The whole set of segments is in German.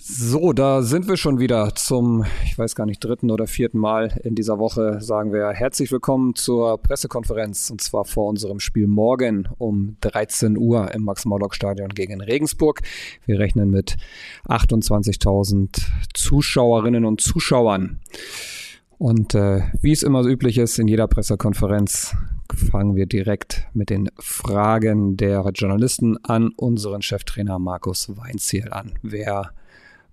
So, da sind wir schon wieder zum, ich weiß gar nicht, dritten oder vierten Mal in dieser Woche sagen wir herzlich willkommen zur Pressekonferenz und zwar vor unserem Spiel morgen um 13 Uhr im Max-Morlock-Stadion gegen Regensburg. Wir rechnen mit 28.000 Zuschauerinnen und Zuschauern. Und äh, wie es immer so üblich ist in jeder Pressekonferenz, fangen wir direkt mit den Fragen der Journalisten an unseren Cheftrainer Markus Weinziel an. Wer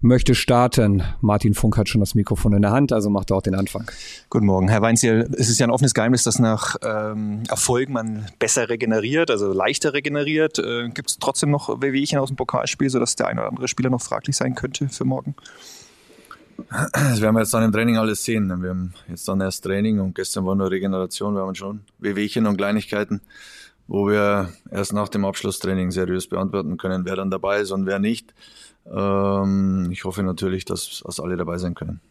möchte starten. Martin Funk hat schon das Mikrofon in der Hand, also macht er auch den Anfang. Guten Morgen, Herr Weinziel. Es ist ja ein offenes Geheimnis, dass nach ähm, Erfolg man besser regeneriert, also leichter regeneriert. Äh, Gibt es trotzdem noch Wehwehchen aus dem Pokalspiel, sodass der eine oder andere Spieler noch fraglich sein könnte für morgen? Das werden wir jetzt dann im Training alles sehen. Wir haben jetzt dann erst Training und gestern war nur Regeneration. Wir haben schon Wehwehchen und Kleinigkeiten, wo wir erst nach dem Abschlusstraining seriös beantworten können, wer dann dabei ist und wer nicht. Ähm, ich hoffe natürlich, dass, dass alle dabei sein können.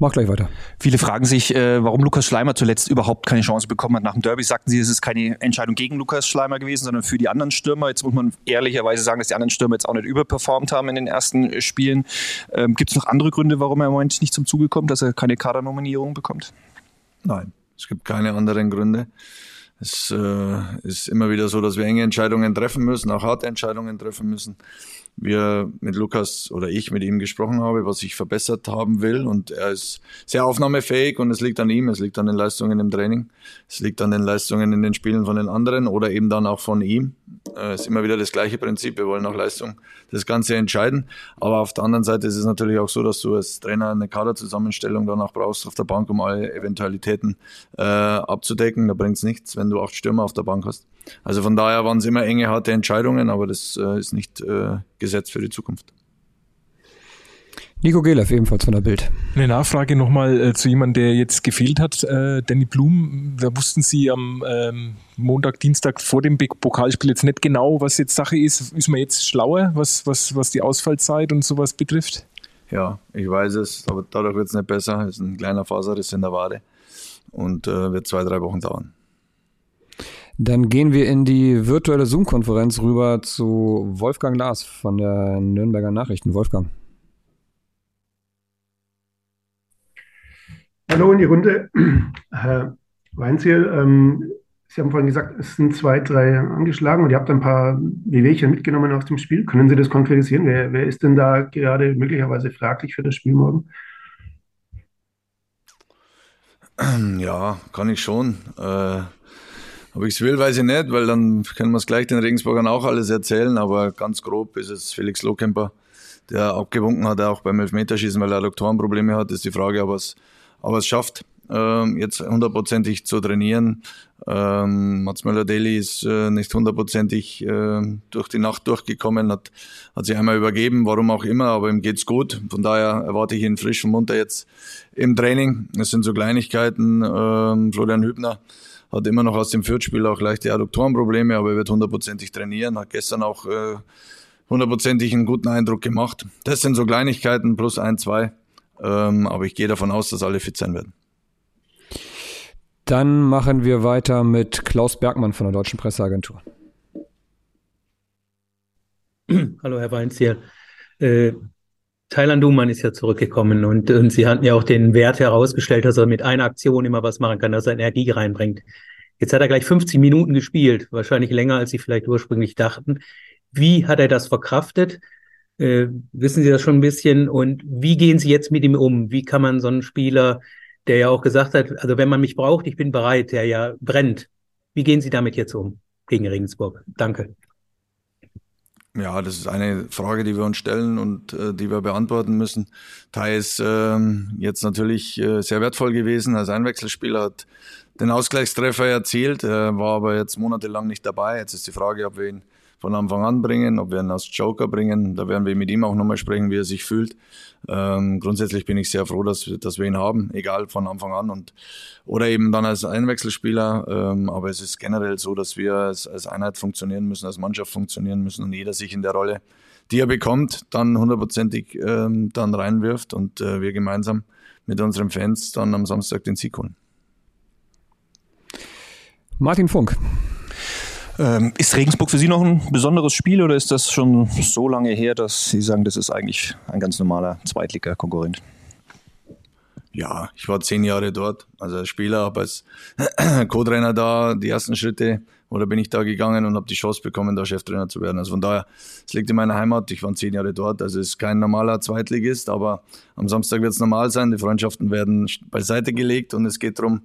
Mach gleich weiter. Viele fragen sich, äh, warum Lukas Schleimer zuletzt überhaupt keine Chance bekommen hat. Nach dem Derby sagten sie, es ist keine Entscheidung gegen Lukas Schleimer gewesen, sondern für die anderen Stürmer. Jetzt muss man ehrlicherweise sagen, dass die anderen Stürmer jetzt auch nicht überperformt haben in den ersten Spielen. Ähm, Gibt es noch andere Gründe, warum er im Moment nicht zum Zuge kommt, dass er keine Kadernominierung bekommt? Nein, es gibt keine anderen Gründe. Es äh, ist immer wieder so, dass wir enge Entscheidungen treffen müssen, auch harte Entscheidungen treffen müssen wir mit Lukas oder ich mit ihm gesprochen habe, was ich verbessert haben will. Und er ist sehr aufnahmefähig und es liegt an ihm, es liegt an den Leistungen im Training, es liegt an den Leistungen in den Spielen von den anderen oder eben dann auch von ihm. Es äh, ist immer wieder das gleiche Prinzip, wir wollen nach Leistung das Ganze entscheiden. Aber auf der anderen Seite ist es natürlich auch so, dass du als Trainer eine Kaderzusammenstellung danach brauchst auf der Bank, um alle Eventualitäten äh, abzudecken. Da bringt es nichts, wenn du acht Stürmer auf der Bank hast. Also von daher waren es immer enge, harte Entscheidungen, aber das äh, ist nicht äh, Gesetz für die Zukunft. Nico Gelev ebenfalls von der Bild. Eine Nachfrage nochmal äh, zu jemandem, der jetzt gefehlt hat. Äh, Danny Blum, da wussten Sie am ähm, Montag, Dienstag vor dem Pokalspiel jetzt nicht genau, was jetzt Sache ist. Ist man jetzt schlauer, was, was, was die Ausfallzeit und sowas betrifft? Ja, ich weiß es, aber dadurch wird es nicht besser. Es ist ein kleiner Faserriss in der Wade und äh, wird zwei, drei Wochen dauern. Dann gehen wir in die virtuelle Zoom-Konferenz rüber zu Wolfgang Lars von der Nürnberger Nachrichten. Wolfgang. Hallo in die Runde. Herr Weinziel, ähm, Sie haben vorhin gesagt, es sind zwei, drei angeschlagen und ihr habt ein paar Wehwehchen mitgenommen aus dem Spiel. Können Sie das konkretisieren? Wer, wer ist denn da gerade möglicherweise fraglich für das Spiel morgen? Ja, kann ich schon. Äh, ob ich es will, weiß ich nicht, weil dann können wir es gleich den Regensburgern auch alles erzählen. Aber ganz grob ist es Felix Lohkemper, der abgewunken hat, auch beim Elfmeterschießen, weil er Adduktorenprobleme hat. Ist die Frage, ob er es, ob er es schafft, ähm, jetzt hundertprozentig zu trainieren. Ähm, Mats Möller-Deli ist äh, nicht hundertprozentig äh, durch die Nacht durchgekommen, hat, hat sich einmal übergeben, warum auch immer, aber ihm geht's gut. Von daher erwarte ich ihn frisch und munter jetzt im Training. Es sind so Kleinigkeiten. Ähm, Florian Hübner hat immer noch aus dem Viertspiel auch leichte Adduktorenprobleme, aber er wird hundertprozentig trainieren, hat gestern auch äh, hundertprozentig einen guten Eindruck gemacht. Das sind so Kleinigkeiten plus ein, zwei, ähm, aber ich gehe davon aus, dass alle fit sein werden. Dann machen wir weiter mit Klaus Bergmann von der Deutschen Presseagentur. Hallo, Herr Weinziel. Äh, Thailand Duman ist ja zurückgekommen und, und Sie hatten ja auch den Wert herausgestellt, dass er mit einer Aktion immer was machen kann, dass er Energie reinbringt. Jetzt hat er gleich 50 Minuten gespielt, wahrscheinlich länger, als Sie vielleicht ursprünglich dachten. Wie hat er das verkraftet? Äh, wissen Sie das schon ein bisschen? Und wie gehen Sie jetzt mit ihm um? Wie kann man so einen Spieler, der ja auch gesagt hat, also wenn man mich braucht, ich bin bereit, der ja brennt. Wie gehen Sie damit jetzt um gegen Regensburg? Danke. Ja, das ist eine Frage, die wir uns stellen und äh, die wir beantworten müssen. Tai ist ähm, jetzt natürlich äh, sehr wertvoll gewesen als Einwechselspieler, hat den Ausgleichstreffer erzielt, äh, war aber jetzt monatelang nicht dabei. Jetzt ist die Frage, ob wir ihn von Anfang an bringen, ob wir ihn als Joker bringen. Da werden wir mit ihm auch nochmal sprechen, wie er sich fühlt. Ähm, grundsätzlich bin ich sehr froh, dass, dass wir ihn haben, egal von Anfang an und oder eben dann als Einwechselspieler. Ähm, aber es ist generell so, dass wir als, als Einheit funktionieren müssen, als Mannschaft funktionieren müssen und jeder sich in der Rolle, die er bekommt, dann hundertprozentig ähm, dann reinwirft und äh, wir gemeinsam mit unseren Fans dann am Samstag den Sieg holen. Martin Funk. Ähm, ist Regensburg für Sie noch ein besonderes Spiel oder ist das schon so lange her, dass Sie sagen, das ist eigentlich ein ganz normaler Zweitliga-Konkurrent? Ja, ich war zehn Jahre dort, also als Spieler, habe als Co-Trainer da die ersten Schritte oder bin ich da gegangen und habe die Chance bekommen, da Cheftrainer zu werden. Also von daher, es liegt in meiner Heimat, ich war zehn Jahre dort, also es ist kein normaler Zweitligist, aber am Samstag wird es normal sein, die Freundschaften werden beiseite gelegt und es geht darum,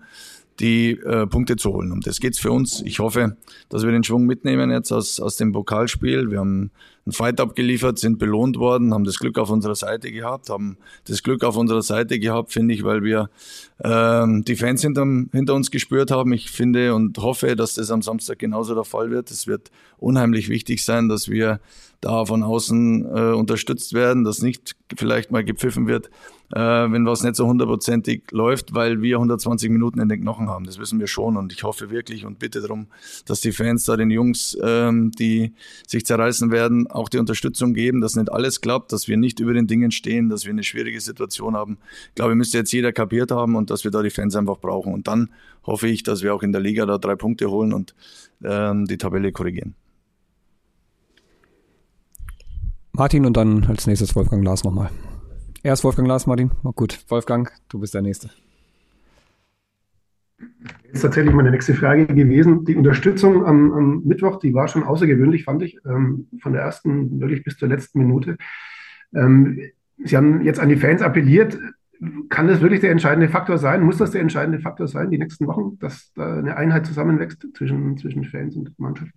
die äh, Punkte zu holen. Um das geht's für uns. Ich hoffe, dass wir den Schwung mitnehmen jetzt aus, aus dem Pokalspiel. Wir haben einen Fight abgeliefert, sind belohnt worden, haben das Glück auf unserer Seite gehabt, haben das Glück auf unserer Seite gehabt, finde ich, weil wir ähm, die Fans hinterm, hinter uns gespürt haben. Ich finde und hoffe, dass das am Samstag genauso der Fall wird. Es wird unheimlich wichtig sein, dass wir da von außen äh, unterstützt werden, dass nicht vielleicht mal gepfiffen wird, äh, wenn was nicht so hundertprozentig läuft, weil wir 120 Minuten in den Knochen haben. Das wissen wir schon und ich hoffe wirklich und bitte darum, dass die Fans da den Jungs, ähm, die sich zerreißen werden, auch die Unterstützung geben, dass nicht alles klappt, dass wir nicht über den Dingen stehen, dass wir eine schwierige Situation haben. Ich glaube, müsste jetzt jeder kapiert haben und dass wir da die Fans einfach brauchen. Und dann hoffe ich, dass wir auch in der Liga da drei Punkte holen und ähm, die Tabelle korrigieren. Martin und dann als nächstes Wolfgang Lars nochmal. Erst Wolfgang Lars, Martin. Oh, gut, Wolfgang, du bist der Nächste. Ist tatsächlich meine nächste Frage gewesen. Die Unterstützung am, am Mittwoch, die war schon außergewöhnlich, fand ich, ähm, von der ersten wirklich bis zur letzten Minute. Ähm, Sie haben jetzt an die Fans appelliert. Kann das wirklich der entscheidende Faktor sein? Muss das der entscheidende Faktor sein, die nächsten Wochen, dass da eine Einheit zusammenwächst zwischen, zwischen Fans und Mannschaft?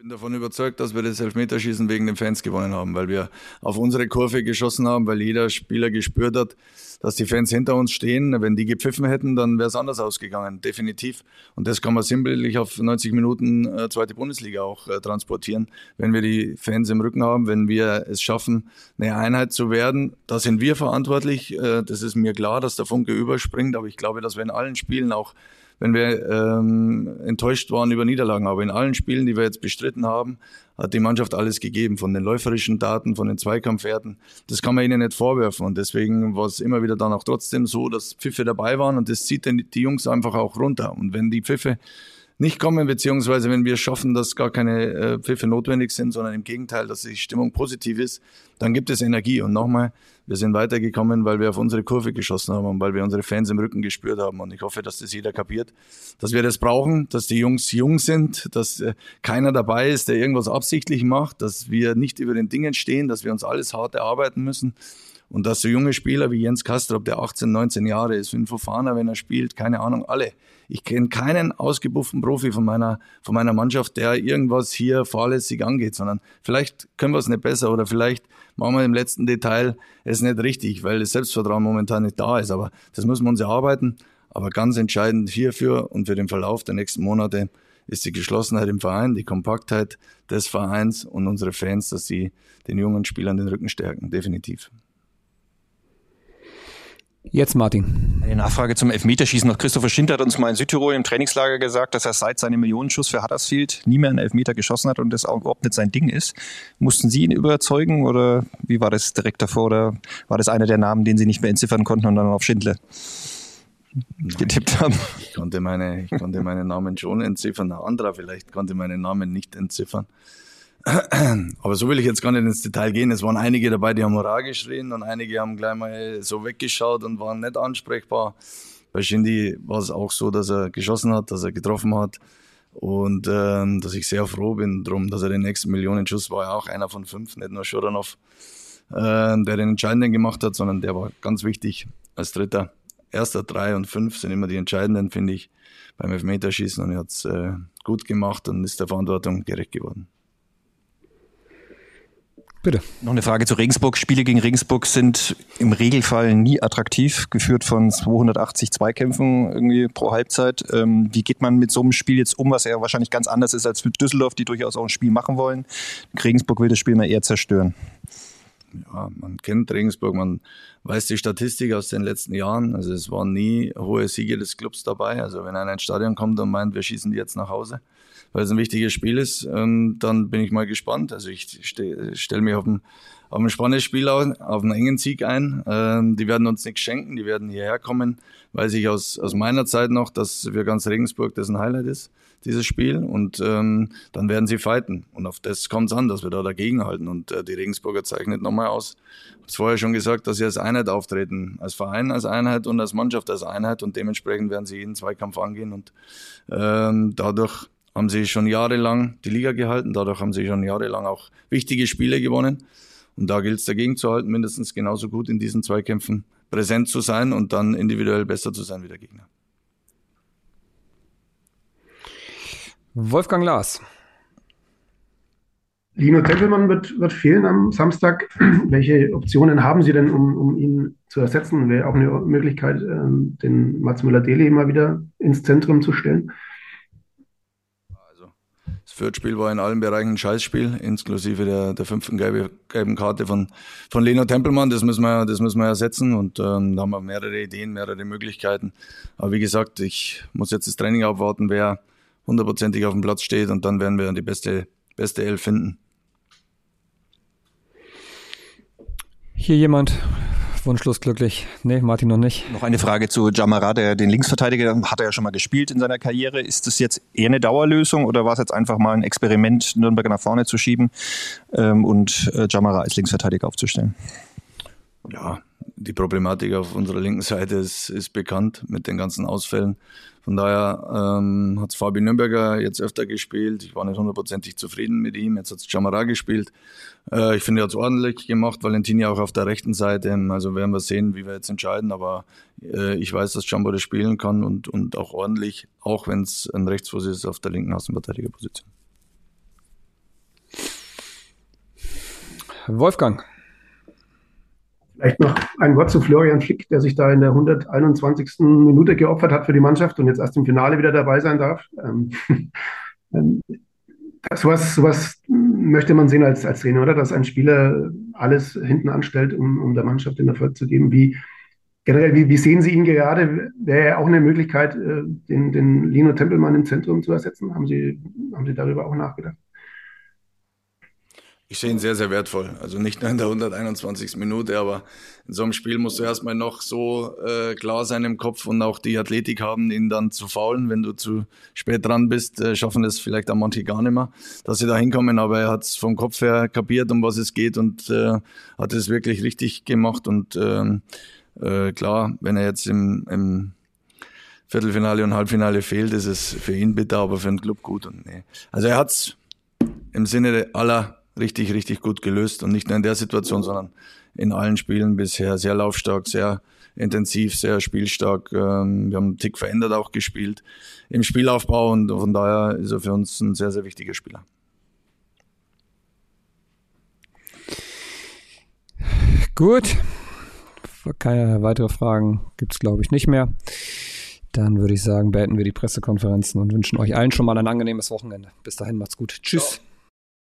Bin davon überzeugt, dass wir das Elfmeterschießen wegen den Fans gewonnen haben, weil wir auf unsere Kurve geschossen haben, weil jeder Spieler gespürt hat, dass die Fans hinter uns stehen. Wenn die gepfiffen hätten, dann wäre es anders ausgegangen, definitiv. Und das kann man sinnbildlich auf 90 Minuten äh, zweite Bundesliga auch äh, transportieren. Wenn wir die Fans im Rücken haben, wenn wir es schaffen, eine Einheit zu werden, da sind wir verantwortlich. Äh, das ist mir klar, dass der Funke überspringt, aber ich glaube, dass wir in allen Spielen auch wenn wir ähm, enttäuscht waren über Niederlagen. Aber in allen Spielen, die wir jetzt bestritten haben, hat die Mannschaft alles gegeben, von den läuferischen Daten, von den Zweikampfwerten. Das kann man ihnen nicht vorwerfen. Und deswegen war es immer wieder dann auch trotzdem so, dass Pfiffe dabei waren und das zieht die Jungs einfach auch runter. Und wenn die Pfiffe nicht kommen, beziehungsweise wenn wir schaffen, dass gar keine äh, Pfiffe notwendig sind, sondern im Gegenteil, dass die Stimmung positiv ist, dann gibt es Energie. Und nochmal, wir sind weitergekommen, weil wir auf unsere Kurve geschossen haben und weil wir unsere Fans im Rücken gespürt haben. Und ich hoffe, dass das jeder kapiert, dass wir das brauchen, dass die Jungs jung sind, dass äh, keiner dabei ist, der irgendwas absichtlich macht, dass wir nicht über den Dingen stehen, dass wir uns alles hart erarbeiten müssen. Und dass so junge Spieler wie Jens Kastrop, der 18, 19 Jahre ist, Finn Fofana, wenn er spielt, keine Ahnung, alle. Ich kenne keinen ausgebufften Profi von meiner, von meiner Mannschaft, der irgendwas hier fahrlässig angeht, sondern vielleicht können wir es nicht besser oder vielleicht machen wir im letzten Detail es nicht richtig, weil das Selbstvertrauen momentan nicht da ist. Aber das müssen wir uns erarbeiten. Aber ganz entscheidend hierfür und für den Verlauf der nächsten Monate ist die Geschlossenheit im Verein, die Kompaktheit des Vereins und unsere Fans, dass sie den jungen Spielern den Rücken stärken. Definitiv. Jetzt Martin. Eine Nachfrage zum Elfmeterschießen. Noch Christopher Schinter hat uns mal in Südtirol im Trainingslager gesagt, dass er seit seinem Millionenschuss für Huddersfield nie mehr einen Elfmeter geschossen hat und das auch überhaupt nicht sein Ding ist. Mussten Sie ihn überzeugen oder wie war das direkt davor oder war das einer der Namen, den Sie nicht mehr entziffern konnten und dann auf Schindler getippt haben? Ich konnte meine, ich konnte meine Namen schon entziffern. Ein anderer vielleicht konnte meine Namen nicht entziffern. Aber so will ich jetzt gar nicht ins Detail gehen. Es waren einige dabei, die haben Hurra geschrien und einige haben gleich mal so weggeschaut und waren nicht ansprechbar. Bei Shindy war es auch so, dass er geschossen hat, dass er getroffen hat und ähm, dass ich sehr froh bin drum, dass er den nächsten Millionenschuss war ja auch einer von fünf, nicht nur Schuranov, äh, der den entscheidenden gemacht hat, sondern der war ganz wichtig als Dritter. Erster, drei und fünf sind immer die entscheidenden, finde ich, beim Elfmeterschießen und er hat es äh, gut gemacht und ist der Verantwortung gerecht geworden. Bitte. Noch eine Frage zu Regensburg. Spiele gegen Regensburg sind im Regelfall nie attraktiv, geführt von 280 Zweikämpfen irgendwie pro Halbzeit. Ähm, wie geht man mit so einem Spiel jetzt um, was ja wahrscheinlich ganz anders ist als mit Düsseldorf, die durchaus auch ein Spiel machen wollen? Regensburg will das Spiel mal eher zerstören. Ja, man kennt Regensburg, man weiß die Statistik aus den letzten Jahren. Also es waren nie hohe Siege des Clubs dabei. Also wenn einer ins Stadion kommt und meint, wir schießen die jetzt nach Hause, weil es ein wichtiges Spiel ist, ähm, dann bin ich mal gespannt. Also ich stelle mich auf den, auf ein spannendes Spiel auf, einen engen Sieg ein. Ähm, die werden uns nichts schenken, die werden hierher kommen. Weiß ich aus, aus meiner Zeit noch, dass für ganz Regensburg das ein Highlight ist, dieses Spiel. Und ähm, dann werden sie fighten. Und auf das kommt es an, dass wir da dagegenhalten. Und äh, die Regensburger zeichnet nochmal aus. Ich habe vorher schon gesagt, dass sie als Einheit auftreten. Als Verein als Einheit und als Mannschaft als Einheit. Und dementsprechend werden sie jeden Zweikampf angehen. Und ähm, dadurch haben sie schon jahrelang die Liga gehalten. Dadurch haben sie schon jahrelang auch wichtige Spiele gewonnen. Und da gilt es dagegen zu halten, mindestens genauso gut in diesen Zweikämpfen präsent zu sein und dann individuell besser zu sein wie der Gegner. Wolfgang Lars. Lino Tempelmann wird, wird fehlen am Samstag. Welche Optionen haben Sie denn, um, um ihn zu ersetzen? Wäre auch eine Möglichkeit, ähm, den Mats Müller-Deli immer wieder ins Zentrum zu stellen? Fürth-Spiel war in allen Bereichen ein Scheißspiel, inklusive der, der fünften gelbe, gelben Karte von, von Leno Tempelmann. Das müssen wir, das müssen wir ersetzen und ähm, da haben wir mehrere Ideen, mehrere Möglichkeiten. Aber wie gesagt, ich muss jetzt das Training abwarten, wer hundertprozentig auf dem Platz steht und dann werden wir die beste, beste Elf finden. Hier jemand wunschlos glücklich. Nee, Martin noch nicht. Noch eine Frage zu Jamara, der den Linksverteidiger hat er ja schon mal gespielt in seiner Karriere. Ist das jetzt eher eine Dauerlösung oder war es jetzt einfach mal ein Experiment, Nürnberg nach vorne zu schieben ähm, und äh, Jamara als Linksverteidiger aufzustellen? Ja, die Problematik auf unserer linken Seite ist, ist bekannt mit den ganzen Ausfällen. Von daher ähm, hat Fabi Nürnberger jetzt öfter gespielt. Ich war nicht hundertprozentig zufrieden mit ihm. Jetzt hat es Jamara gespielt. Äh, ich finde, er hat es ordentlich gemacht. Valentini auch auf der rechten Seite. Also werden wir sehen, wie wir jetzt entscheiden. Aber äh, ich weiß, dass Jumbo das spielen kann und, und auch ordentlich, auch wenn es ein Rechtsfuß ist auf der linken Außenverteidigerposition. Wolfgang. Vielleicht noch ein Wort zu Florian Flick, der sich da in der 121. Minute geopfert hat für die Mannschaft und jetzt erst im Finale wieder dabei sein darf. Ähm, ähm, sowas, sowas möchte man sehen als, als Trainer, oder? Dass ein Spieler alles hinten anstellt, um, um der Mannschaft den Erfolg zu geben. Wie, generell, wie, wie sehen Sie ihn gerade? Wäre auch eine Möglichkeit, äh, den, den Lino Tempelmann im Zentrum zu ersetzen? Haben Sie, haben Sie darüber auch nachgedacht? Ich sehe ihn sehr, sehr wertvoll. Also nicht nur in der 121. Minute, aber in so einem Spiel musst du erstmal noch so äh, klar sein im Kopf und auch die Athletik haben, ihn dann zu faulen. Wenn du zu spät dran bist, äh, schaffen das vielleicht auch manche gar nicht mehr, dass sie da hinkommen. Aber er hat es vom Kopf her kapiert, um was es geht und äh, hat es wirklich richtig gemacht. Und ähm, äh, klar, wenn er jetzt im, im Viertelfinale und Halbfinale fehlt, ist es für ihn bitter, aber für den Club gut. Und nee. Also er hat es im Sinne aller richtig, richtig gut gelöst und nicht nur in der Situation, sondern in allen Spielen bisher sehr laufstark, sehr intensiv, sehr spielstark. Ähm, wir haben einen Tick verändert auch gespielt im Spielaufbau und von daher ist er für uns ein sehr, sehr wichtiger Spieler. Gut. Keine weitere Fragen gibt es, glaube ich, nicht mehr. Dann würde ich sagen, beenden wir die Pressekonferenzen und wünschen euch allen schon mal ein angenehmes Wochenende. Bis dahin, macht's gut. Tschüss. Ciao.